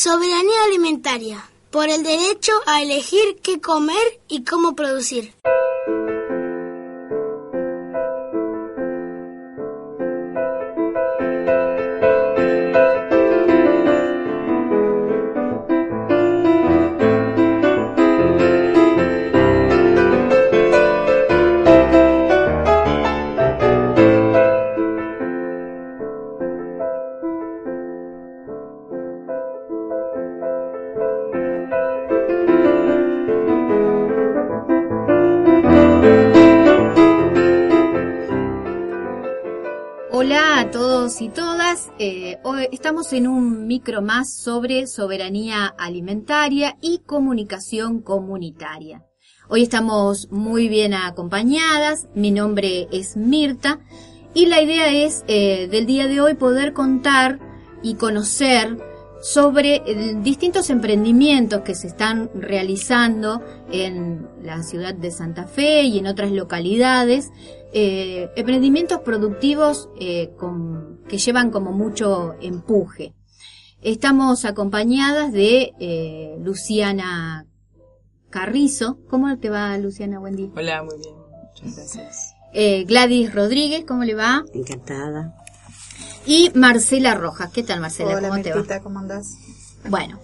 Soberanía alimentaria, por el derecho a elegir qué comer y cómo producir. Estamos en un micro más sobre soberanía alimentaria y comunicación comunitaria. Hoy estamos muy bien acompañadas. Mi nombre es Mirta y la idea es eh, del día de hoy poder contar y conocer sobre eh, distintos emprendimientos que se están realizando en la ciudad de Santa Fe y en otras localidades, eh, emprendimientos productivos eh, que llevan como mucho empuje. Estamos acompañadas de Luciana Carrizo. ¿Cómo te va, Luciana? Buen día. Hola, muy bien. Muchas gracias. Gladys Rodríguez, ¿cómo le va? Encantada y Marcela Rojas. ¿Qué tal, Marcela? Hola, ¿Cómo te va? ¿cómo andás? Bueno,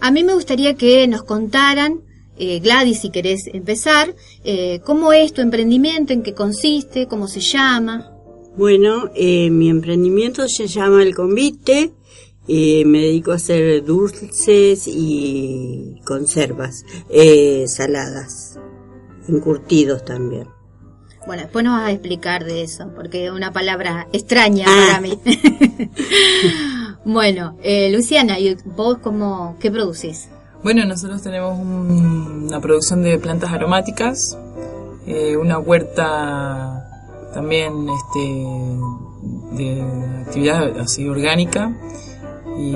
a mí me gustaría que nos contaran, eh, Gladys, si querés empezar, eh, cómo es tu emprendimiento, en qué consiste, cómo se llama. Bueno, eh, mi emprendimiento se llama El Convite. Eh, me dedico a hacer dulces y conservas, saladas, encurtidos también. Bueno, después nos vas a explicar de eso, porque es una palabra extraña ah. para mí. bueno, eh, Luciana, ¿y vos cómo, qué producís? Bueno, nosotros tenemos una producción de plantas aromáticas, eh, una huerta también este, de actividad así orgánica y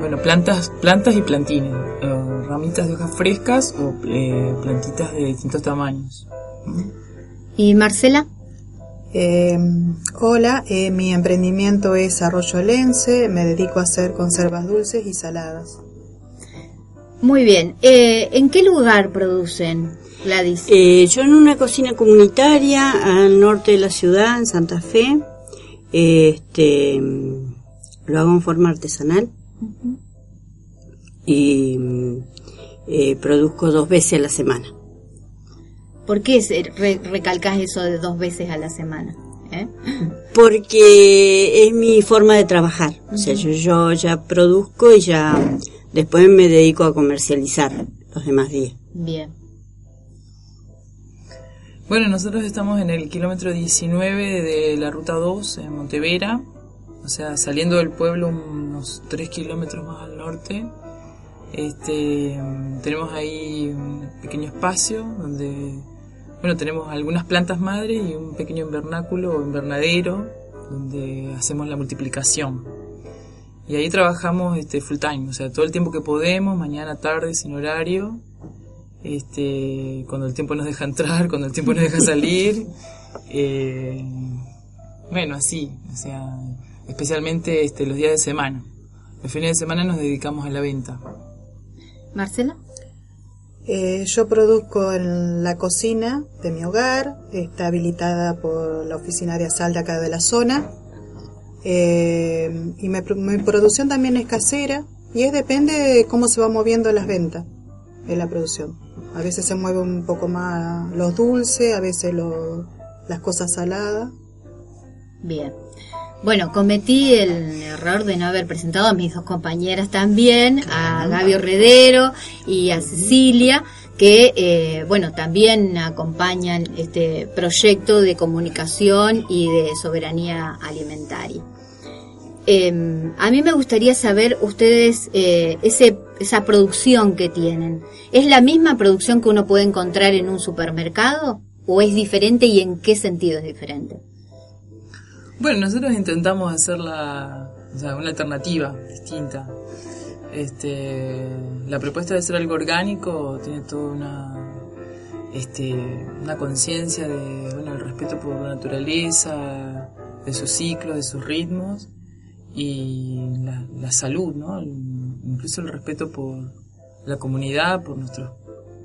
bueno, plantas, plantas y plantines, eh, ramitas de hojas frescas o plantitas de distintos tamaños. ¿Y Marcela? Eh, hola, eh, mi emprendimiento es Arroyo Lense, me dedico a hacer conservas dulces y saladas. Muy bien, eh, ¿en qué lugar producen, Gladys? yo en una cocina comunitaria al norte de la ciudad, en Santa Fe. Este, lo hago en forma artesanal y produzco dos veces a la semana. ¿Por qué recalcas eso de dos veces a la semana? ¿Eh? Porque es mi forma de trabajar. O sea, yo, ya produzco y ya después me dedico a comercializar los demás días. Bien. Bueno, nosotros estamos en el kilómetro 19 de la ruta 2 en Montevera, o sea, saliendo del pueblo unos 3 kilómetros más al norte. Este, tenemos ahí un pequeño espacio donde bueno, tenemos algunas plantas madres y un pequeño invernáculo o invernadero donde hacemos la multiplicación. Y ahí trabajamos este, full time, o sea, todo el tiempo que podemos, mañana, tarde, sin horario, este, cuando el tiempo nos deja entrar, cuando el tiempo nos deja salir. Eh, bueno, así, o sea, especialmente este, los días de semana. Los fines de semana nos dedicamos a la venta. Marcela. Eh, yo produzco en la cocina de mi hogar, está habilitada por la oficina de acá de la zona. Eh, y mi producción también es casera y es depende de cómo se va moviendo las ventas en la producción. A veces se mueve un poco más los dulces, a veces las cosas saladas. Bien. Bueno, cometí el error de no haber presentado a mis dos compañeras también, a Gaby Herredero y a Cecilia, que, eh, bueno, también acompañan este proyecto de comunicación y de soberanía alimentaria. Em, a mí me gustaría saber ustedes eh, ese, esa producción que tienen. ¿Es la misma producción que uno puede encontrar en un supermercado o es diferente y en qué sentido es diferente? Bueno, nosotros intentamos hacer la, una alternativa distinta. Este, la propuesta de ser algo orgánico tiene toda una, este, una conciencia de bueno, el respeto por la naturaleza, de sus ciclos, de sus ritmos y la, salud, ¿no? incluso el respeto por la comunidad, por nuestros,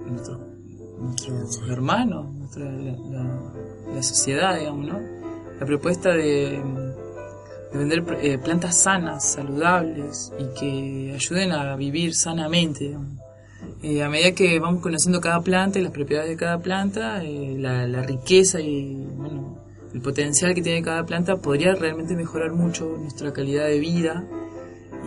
nuestros, nuestros hermanos, nuestra, la, la- la sociedad, digamos, ¿no? La propuesta de, de vender eh, plantas sanas, saludables y que ayuden a vivir sanamente. digamos. Eh, a medida que vamos conociendo cada planta y las propiedades de cada planta, eh, la, la riqueza y el potencial que tiene cada planta podría realmente mejorar mucho nuestra calidad de vida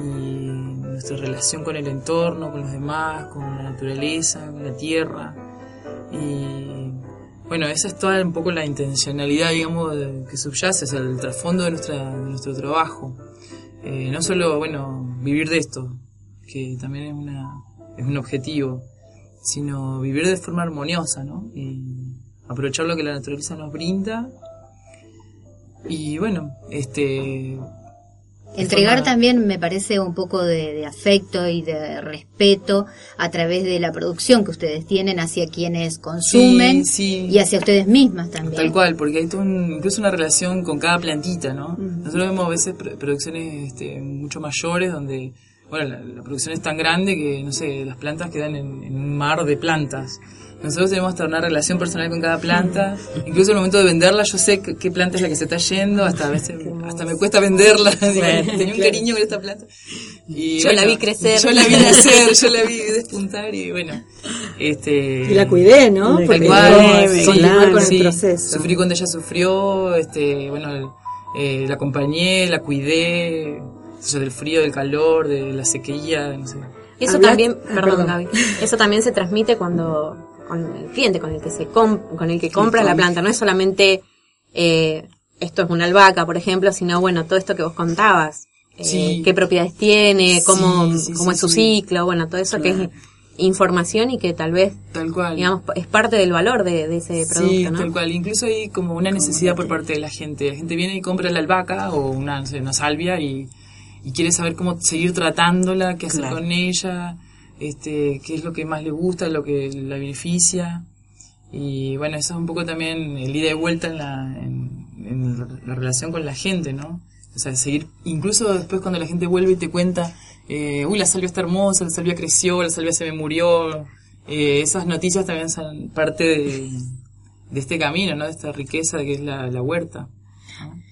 y nuestra relación con el entorno, con los demás, con la naturaleza, con la tierra. Y bueno, esa es toda un poco la intencionalidad, digamos, que subyace, o sea, el trasfondo de, nuestra, de nuestro trabajo. Eh, no solo, bueno, vivir de esto, que también es, una, es un objetivo, sino vivir de forma armoniosa, ¿no? Y aprovechar lo que la naturaleza nos brinda. Y bueno, este... Entregar forma- también me parece un poco de, de afecto y de respeto a través de la producción que ustedes tienen hacia quienes consumen Sí, sí. y hacia ustedes mismas también. Tal cual, porque hay todo un- incluso una relación con cada plantita, ¿no? Nosotros vemos a veces pro- producciones este, mucho mayores donde, bueno, la, la producción es tan grande que, no sé, las plantas quedan en, en un mar de plantas. Nosotros tenemos hasta una relación personal con cada planta. Incluso en el momento de venderla, yo sé qué, planta es la que se está yendo. Hasta a veces, hasta me cuesta venderla. Tenía un cariño con esta planta. Y, Yo la vi crecer. Yo la vi nacer, yo la vi despuntar y bueno. Este, Y la cuidé, ¿no? Porque quería sí, claro, con sí. el proceso. Sufrí cuando ella sufrió, este, bueno, eh, la acompañé, la cuidé, del frío, del calor, de la sequía, no sé. Eso Habla- también, Ah, perdón, perdón. Gaby, eso también se transmite cuando con el cliente, con el que se com- con el que compra la planta. No es solamente eh, esto es una albahaca, por ejemplo, sino bueno todo esto que vos contabas, eh, Sí. qué propiedades tiene, cómo, Sí, cómo es su ciclo, bueno todo eso que es información y que tal vez Tal cual. digamos es parte del valor de, de ese producto, sí, ¿no? tal cual. Incluso hay como una necesidad por parte de la gente. La gente viene y compra la albahaca o una, una salvia y, y quiere saber cómo seguir tratándola, qué hacer Claro. con ella, este, qué es lo que más le gusta, lo que la beneficia. Y bueno, eso es un poco también el ida y vuelta en la, en, la relación con la gente, ¿no? O sea, seguir, incluso después cuando la gente vuelve y te cuenta, eh, uy, la salvia está hermosa, la salvia creció, la salvia se me murió. Eh, esas noticias también son parte de, de este camino, ¿no? De esta riqueza que es la, la huerta.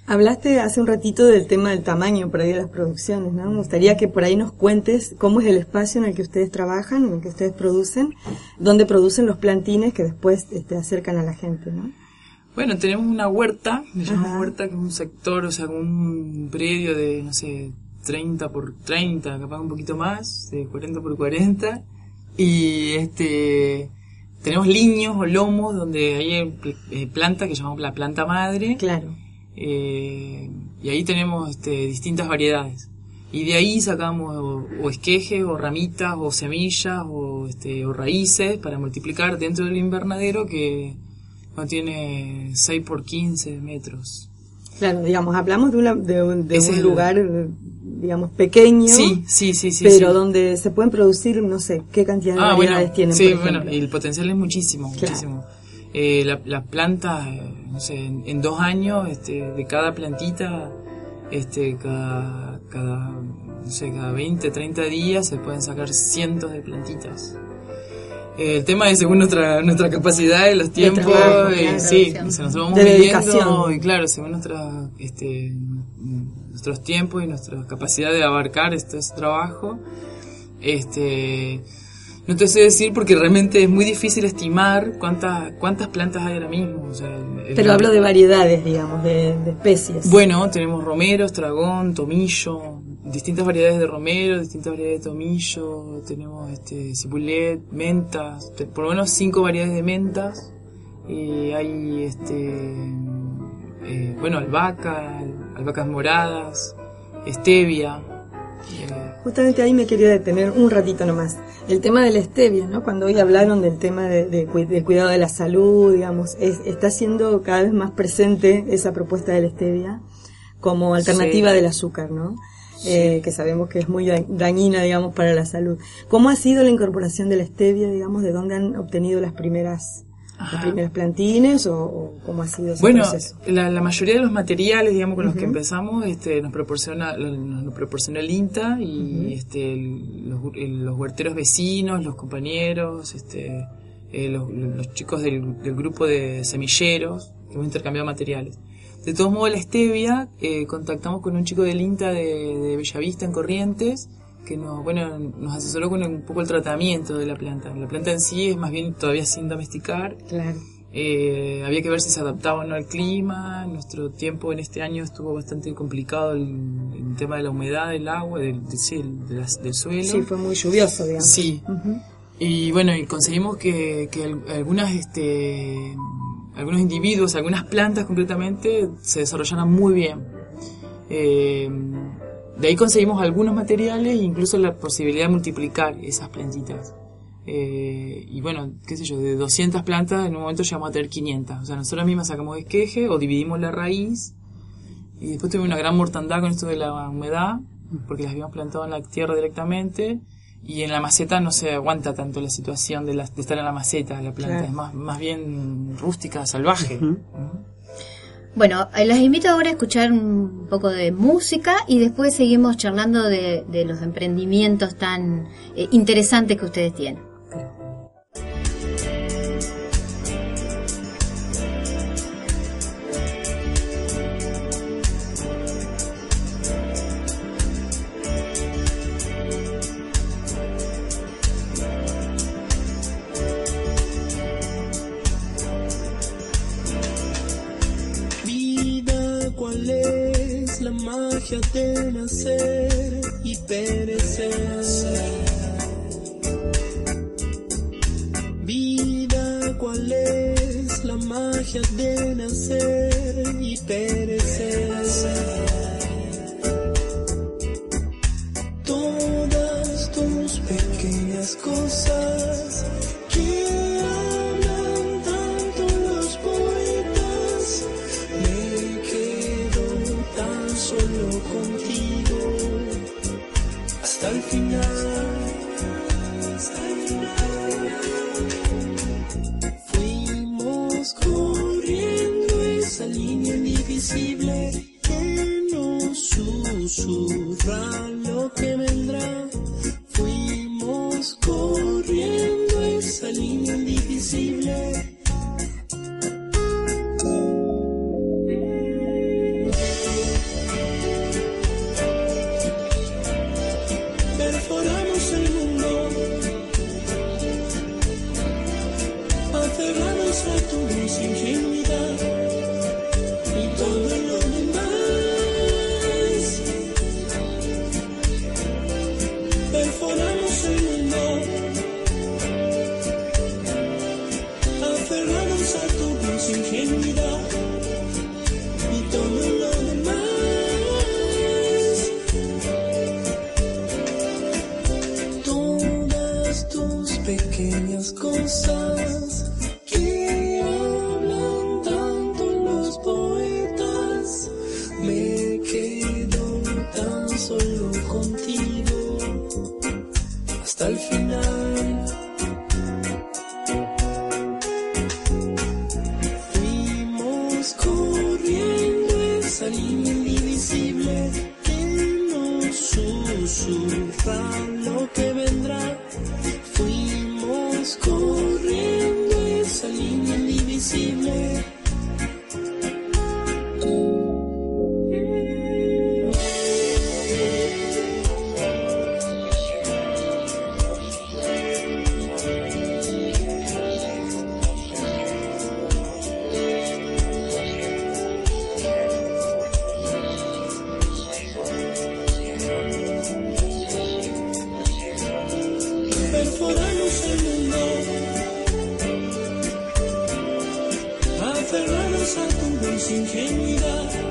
Hablaste hace un ratito del tema del tamaño por ahí de las producciones, ¿no? Me gustaría que por ahí nos cuentes cómo es el espacio en el que ustedes trabajan, en el que ustedes producen, dónde producen los plantines que después este, acercan a la gente, ¿no? Bueno, tenemos una huerta, le llamamos huerta, que es un sector, o sea, un predio de, no sé, 30 por 30, capaz un poquito más, de 40 por 40. Y este tenemos liños o lomos donde hay eh, plantas que llamamos la planta madre. Claro. Eh, y ahí tenemos este, distintas variedades. Y de ahí sacamos o, o esquejes, o ramitas, o semillas, o, este, o raíces para multiplicar dentro del invernadero que no tiene 6 por 15 metros. Claro, digamos, hablamos de, una, de un, de un el- lugar, digamos, pequeño, Sí, sí, sí, sí. pero sí. donde se pueden producir, no sé, qué cantidad de Ah, bueno, variedades tienen, sí, por bueno, el potencial es muchísimo, Claro. muchísimo. Eh, la, la planta, eh, no sé, en, en dos años, este, de cada plantita, este, cada, cada, no sé, cada 20, 30 días se pueden sacar cientos de plantitas. Eh, el tema es según nuestra, nuestra capacidad y los tiempos, trabajo, eh, claro, sí, producción. se nos vamos De midiendo, y claro, según nuestra, este, nuestros tiempos y nuestra capacidad de abarcar este, ese trabajo, este, no te sé decir porque realmente es muy difícil estimar cuántas cuántas plantas hay ahora mismo. o sea, el- el- Pero hablo de variedades, digamos, de, de especies. Bueno, tenemos romero, estragón, tomillo, distintas variedades de romero, distintas variedades de tomillo, tenemos este cibulet, mentas, por lo menos cinco variedades de mentas. Y hay este eh, bueno, albahaca, albahacas moradas, stevia. eh, Justamente ahí me quería detener un ratito nomás. El tema de la stevia, ¿no? Cuando hoy hablaron del tema de, de del cuidado de la salud, digamos, es- está siendo cada vez más presente esa propuesta de la stevia como alternativa Sí. del azúcar, ¿no? Eh, que sabemos que es muy da- dañina, digamos, para la salud. ¿Cómo ha sido la incorporación de la stevia, digamos, de dónde han obtenido las primeras primeras plantines o, o cómo ha sido ese Bueno, proceso? la, la mayoría de los materiales, digamos, con los que empezamos, este, nos proporciona, nos lo proporcionó el INTA y este, el- los, el- los huerteros vecinos, los compañeros, este, eh, los, los chicos del, del grupo de semilleros, que hemos intercambiado materiales. De todos modos, la stevia, eh, contactamos con un chico del INTA de, de Bellavista en Corrientes, que nos, bueno, nos asesoró con un poco el tratamiento de la planta. La planta en sí es más bien todavía sin domesticar, Claro. eh, había que ver si se adaptaba o no al clima. Nuestro tiempo en este año estuvo bastante complicado el, el tema de la humedad del agua, del, de- sí, de las- del suelo. Sí, fue muy lluvioso, digamos. Sí. Ujú. Y bueno, y conseguimos que, que al- algunas, este, algunos individuos, algunas plantas concretamente, se desarrollaran muy bien. Eh, de ahí conseguimos algunos materiales e incluso la posibilidad de multiplicar esas plantitas. Eh, y bueno, qué sé yo, de 200 plantas en un momento llegamos a tener 500. O sea, nosotros mismas sacamos esqueje o dividimos la raíz. Y después tuvimos una gran mortandad con esto de la humedad, porque las habíamos plantado en la tierra directamente. Y en la maceta no se aguanta tanto la situación de, de estar en la maceta, la planta Claro. es más, más bien rústica, salvaje. Bueno, eh, las invito ahora a escuchar un poco de música y después seguimos charlando de, los emprendimientos tan eh, interesantes que ustedes tienen. Magia de nacer y perecer? Vida, ¿cuál es la magia de nacer y perecer? Lo que vendrá. Fuimos corriendo esa línea indivisible. Hasta el final. A tu dulce ingenuidad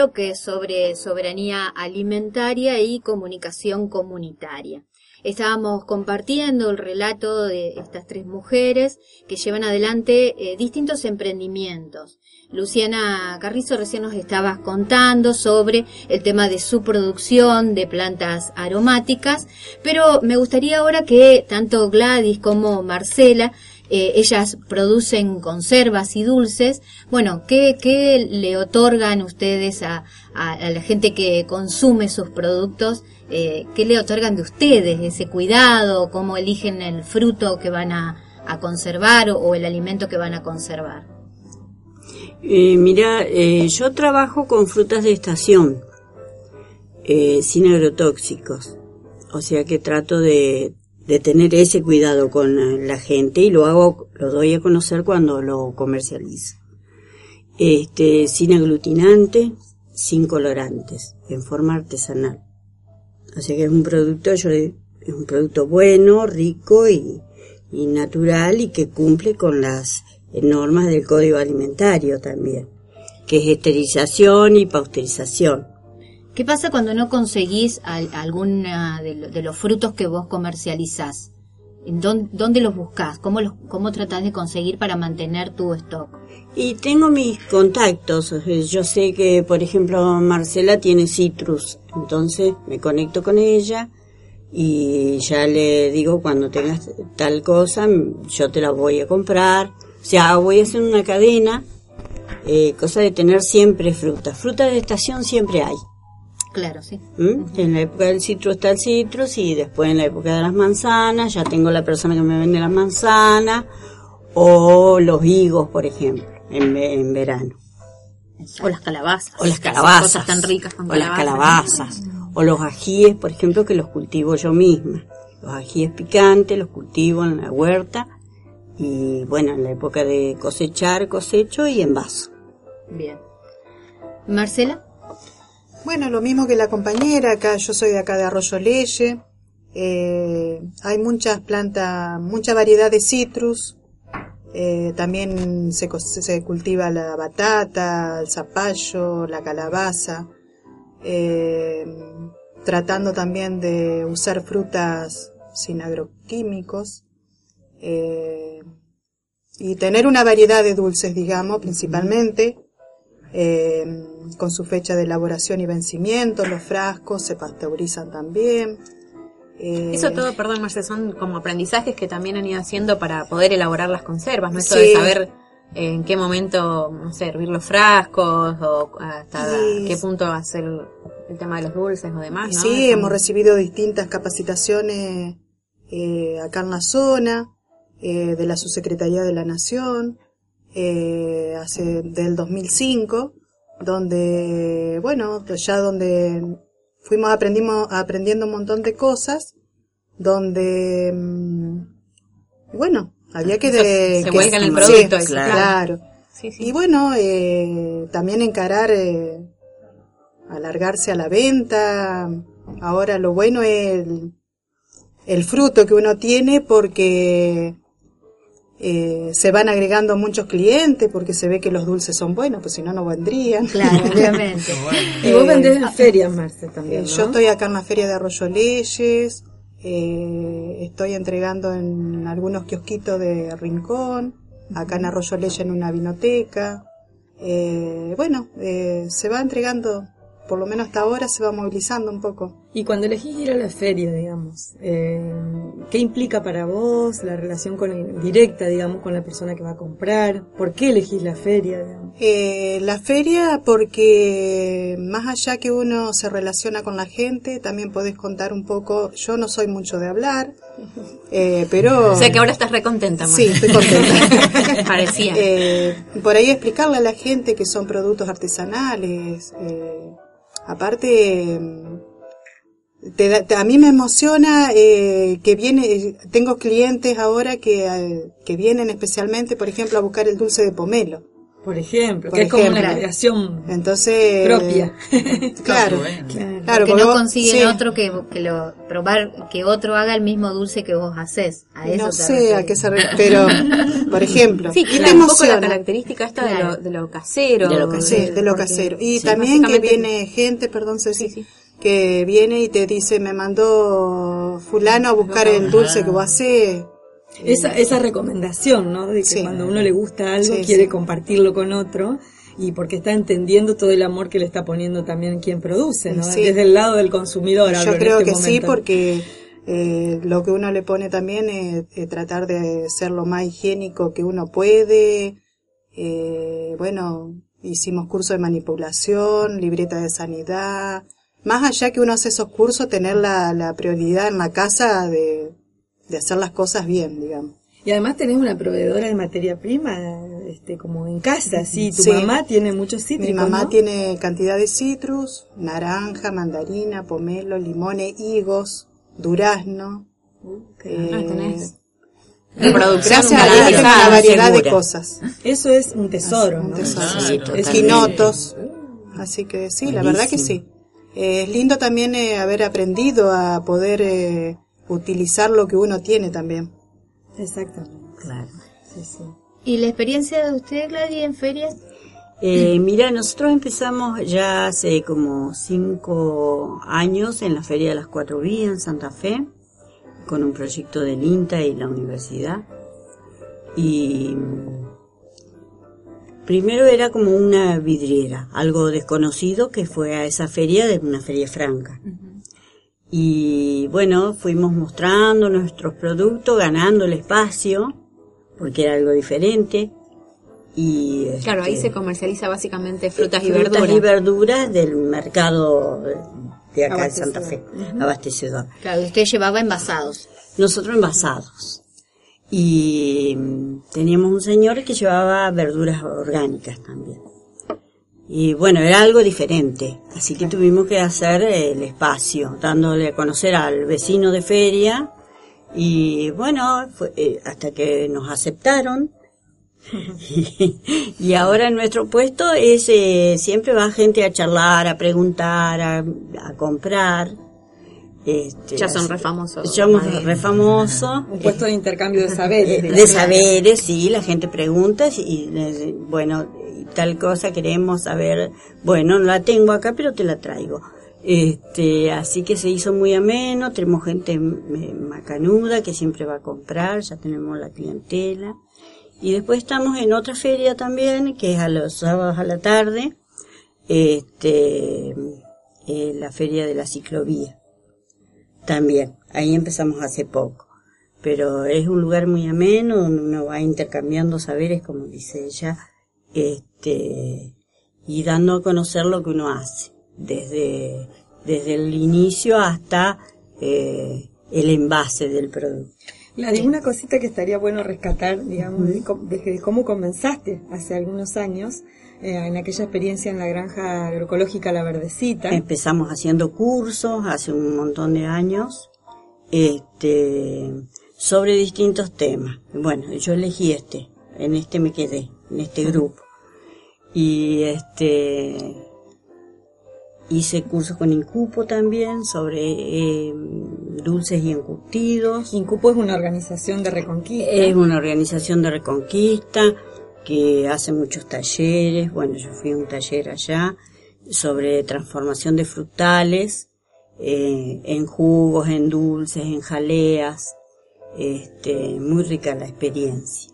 bloque sobre soberanía alimentaria y comunicación comunitaria. Estábamos compartiendo el relato de estas tres mujeres que llevan adelante eh, distintos emprendimientos. Luciana Carrizo recién nos estaba contando sobre el tema de su producción de plantas aromáticas, pero me gustaría ahora que tanto Gladys como Marcela eh, ellas producen conservas y dulces. Bueno, ¿qué, le otorgan ustedes a, la gente que consume sus productos? Eh, ¿Qué le otorgan de ustedes? Ese cuidado, cómo eligen el fruto que van a, conservar o, o, el alimento que van a conservar. Eh, mira, eh, yo trabajo con frutas de estación, sin agrotóxicos. O sea que trato de, de tener ese cuidado con la gente y lo hago, lo doy a conocer cuando lo comercializo. Este, sin aglutinante, sin colorantes, en forma artesanal. Sea que es un producto, yo, es un producto bueno, rico y, y natural y que cumple con las normas del código alimentario también, que es esterilización y pasteurización. ¿Qué pasa cuando no conseguís alguna de, los frutos que vos comercializás? ¿Dónde, ¿Dónde los buscás? ¿Cómo, los, ¿Cómo tratás de conseguir para mantener tu stock? Y tengo mis contactos. Yo sé que, por ejemplo, Marcela tiene citrus. Entonces me conecto con ella y ya le digo cuando tengas tal cosa, yo te la voy a comprar. O sea, voy a hacer una cadena, eh, cosa de tener siempre fruta. Fruta de estación siempre hay. Claro, sí. ¿Mm? En la época del citrus está el citrus y después en la época de las manzanas ya tengo la persona que me vende las manzanas o los higos, por ejemplo, en, en verano. O las calabazas. O las calabazas. Cosas tan ricas con O las calabazas. O los ajíes, por ejemplo, que los cultivo yo misma. Los ajíes picantes los cultivo en la huerta y bueno, en la época de cosechar, cosecho y envaso. Bien. Marcela. Bueno, lo mismo que la compañera, acá yo soy de acá de Arroyo Leye. Eh, hay muchas plantas, mucha variedad de citrus. Eh, también se, se, cultiva la batata, el zapallo, la calabaza. Eh, tratando también de usar frutas sin agroquímicos. Eh, y tener una variedad de dulces, digamos, principalmente eh, con su fecha de elaboración y vencimiento, los frascos se pasteurizan también. Eh, Eso todo, perdón, Marce, son como aprendizajes que también han ido haciendo para poder elaborar las conservas, ¿no? Eso de saber en qué momento, no sé, hervir los frascos o hasta qué punto hacer el tema de los dulces o demás, ¿no? Sí, hemos recibido distintas capacitaciones eh, acá en la zona, eh, de la Subsecretaría de la Nación, eh, hace del 2005, donde, bueno, ya donde fuimos aprendimos, aprendiendo un montón de cosas, donde, mm, bueno, había que... De, se vuelca en el producto. Sí, claro. Y bueno, eh, también encarar, eh, alargarse a la venta. Ahora lo bueno es el, el fruto que uno tiene porque eh, se van agregando muchos clientes porque se ve que los dulces son buenos, pues si no, no vendrían. Claro, obviamente. y vos vendés en ferias, Marce, también. Eh, yo estoy acá en la feria de Arroyo Leyes, eh, estoy entregando en algunos kiosquitos de Rincón, acá en Arroyo Leyes en una vinoteca. Eh, bueno, se va entregando por lo menos hasta ahora se va movilizando un poco. Y cuando elegís ir a la feria, digamos, eh, ¿qué implica para vos la relación con directa, digamos, con la persona que va a comprar? ¿Por qué elegís la feria? Eh, la feria porque más allá que uno se relaciona con la gente, también podés contar un poco, yo no soy mucho de hablar, eh, pero... O sea que ahora estás recontenta, Sí, estoy contenta. Parecía. Eh, por ahí explicarle a la gente que son productos artesanales, eh, Aparte, te, a mí me emociona eh, que viene, tengo clientes ahora que, eh, que vienen especialmente, por ejemplo, a buscar el dulce de pomelo. Por ejemplo, Por que es como una creación Entonces, propia. claro, claro, que porque no consiguen sí. otro que, que lo probar que otro haga el mismo dulce que vos haces. A eso no sé a qué se re- pero por ejemplo, Sí, ¿qué que te es un poco la característica esta de, Claro. lo, de lo casero. De lo casero. Sí, de lo casero. Y sí, también que viene gente, perdón Ceci, Sí, sí. que viene y te dice, me mandó fulano a buscar el dulce que vos hacés. Esa, esa recomendación, ¿no? De que Sí. cuando uno le gusta algo Sí, quiere sí. compartirlo con otro y porque está entendiendo todo el amor que le está poniendo también quien produce, ¿no? Sí. Desde el lado del consumidor. Yo creo este que sí, porque eh, lo que uno le pone también es, eh, tratar de ser lo más higiénico que uno puede. Eh, bueno, hicimos curso de manipulación, libreta de sanidad. Más allá que uno hace esos cursos, tener la, la prioridad en la casa de, de hacer las cosas bien, digamos. Y además tenés una proveedora de materia prima, este, como en casa, sí. Tu Sí. mamá tiene muchos cítricos, Mi mamá ¿no? tiene cantidad de citrus, naranja, mandarina, pomelo, limones, higos, durazno. eh, Ah, tenés una producción gracias a Dios una variedad de cosas. Eso es un tesoro, Un ¿no? tesoro. Sí, Es totalmente. Quinotos. Así que sí, la verdad que sí. Eh, es lindo también eh, haber aprendido a poder eh, utilizar lo que uno tiene también. Exactamente. Claro. Sí, sí. ¿Y la experiencia de usted, Gladys, en ferias? Eh, mira, nosotros empezamos ya hace como cinco años en la Feria de las Cuatro Vías en Santa Fe, con un proyecto del INTA y la universidad. Y mm, primero era como una vidriera, algo desconocido que fue a esa feria de una feria franca. Y bueno, fuimos mostrando nuestros productos, ganando el espacio, porque era algo diferente. Y, Claro, ahí este, se comercializa básicamente frutas, y frutas verduras. y verduras del mercado de acá de. Santa Fe, abastecedor. Claro, usted llevaba envasados. Nosotros envasados. Y mm, teníamos un señor que llevaba verduras orgánicas también. Y bueno, era algo diferente. Así que tuvimos que hacer el espacio, dándole a conocer al vecino de feria. Y bueno, fue, eh, hasta que nos aceptaron. y ahora nuestro puesto es, eh, siempre va gente a charlar, a preguntar, a, a comprar. Este, Ya son re famosos. Somos Madre. re famosos. Un puesto de intercambio de saberes. De saberes, sí, la gente pregunta y, bueno, tal cosa queremos saber, bueno, no la tengo acá, pero te la traigo. Este, así que se hizo muy ameno, tenemos gente m- macanuda que siempre va a comprar, ya tenemos la clientela. Y después estamos en otra feria también, que es a los sábados a la tarde, este, eh, la feria de la ciclovía. También, ahí empezamos hace poco. Pero es un lugar muy ameno donde uno va intercambiando saberes, como dice ella, este, y dando a conocer lo que uno hace, desde, desde el inicio hasta eh, el envase del producto. Gladys, una cosita que estaría bueno rescatar, digamos, desde cómo comenzaste hace algunos años eh, en aquella experiencia en la granja agroecológica La Verdecita. Empezamos haciendo cursos hace un montón de años, este, sobre distintos temas. Bueno, yo elegí este, en este me quedé, en este grupo. Y este, hice cursos con Incupo también sobre eh, dulces y encurtidos. Incupo es una organización de reconquista. Es una organización de reconquista que hace muchos talleres. Bueno, yo fui a un taller allá sobre transformación de frutales eh, en jugos, en dulces, en jaleas. Este, muy rica la experiencia.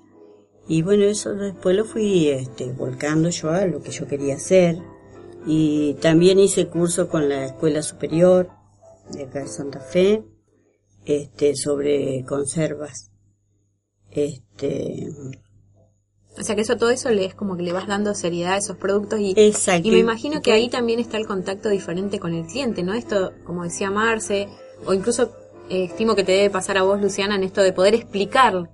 Y bueno, eso después lo fui este, volcando yo a lo que yo quería hacer. Y también hice curso con la Escuela Superior de acá de Santa Fe, este, sobre conservas. Este, O sea que eso, todo eso le es como que le vas dando seriedad a esos productos y, Exacto. y me imagino que ahí también está el contacto diferente con el cliente, ¿no? Esto, como decía Marce, o incluso eh, estimo que te debe pasar a vos, Luciana, en esto de poder explicar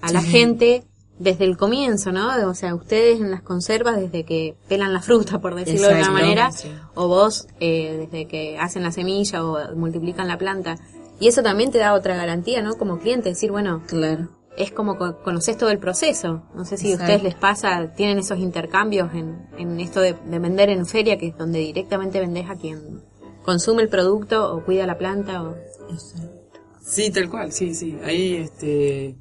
a la gente desde el comienzo, ¿no? O sea, ustedes en las conservas desde que pelan la fruta, por decirlo de una manera, sí. o vos eh, desde que hacen la semilla o multiplican la planta. Y eso también te da otra garantía, ¿no? Como cliente, decir, bueno, claro. es como co- conoces todo el proceso. No sé si a ustedes les pasa, tienen esos intercambios en, en esto de, de vender en feria, que es donde directamente vendes a quien consume el producto o cuida la planta. O... Sí, tal cual, sí, sí. Ahí este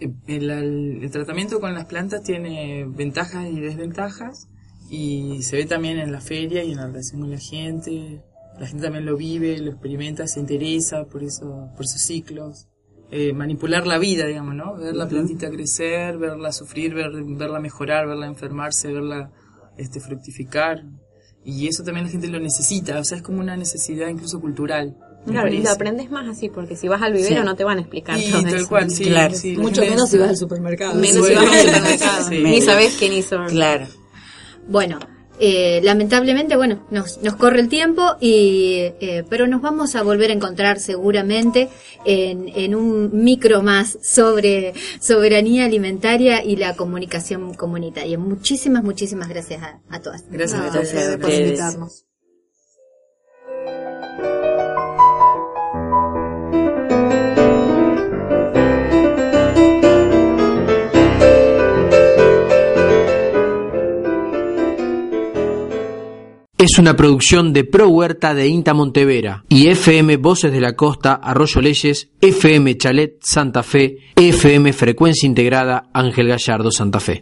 el, el- el tratamiento con las plantas tiene ventajas y desventajas y se ve también en la feria y en la relación con la gente. La gente también lo vive, lo experimenta, se interesa por eso, por esos ciclos. Eh, manipular la vida, digamos, ¿no? Ver la plantita crecer, verla sufrir, ver, verla mejorar, verla enfermarse, verla este, fructificar. Y eso también la gente lo necesita, o sea, es como una necesidad incluso cultural. Claro, y lo aprendes más así, porque si vas al vivero Sí. no te van a explicar Y todo tal eso. cual, sí. Claro. sí, Mucho menos si vas al supermercado. Menos si vas al supermercado. sí. Ni sabes quién hizo. Claro. Bueno, eh, lamentablemente, bueno, nos, nos corre el tiempo, y, eh, pero nos vamos a volver a encontrar seguramente en, en un micro más sobre soberanía alimentaria y la comunicación comunitaria. Muchísimas, muchísimas gracias a, a todas. Gracias No, a todos. por invitarnos. Es una producción de Pro Huerta de Inta Montevera y FM Voces de la Costa Arroyo Leyes, FM Chalet Santa Fe, FM Frecuencia Integrada Ángel Gallardo Santa Fe.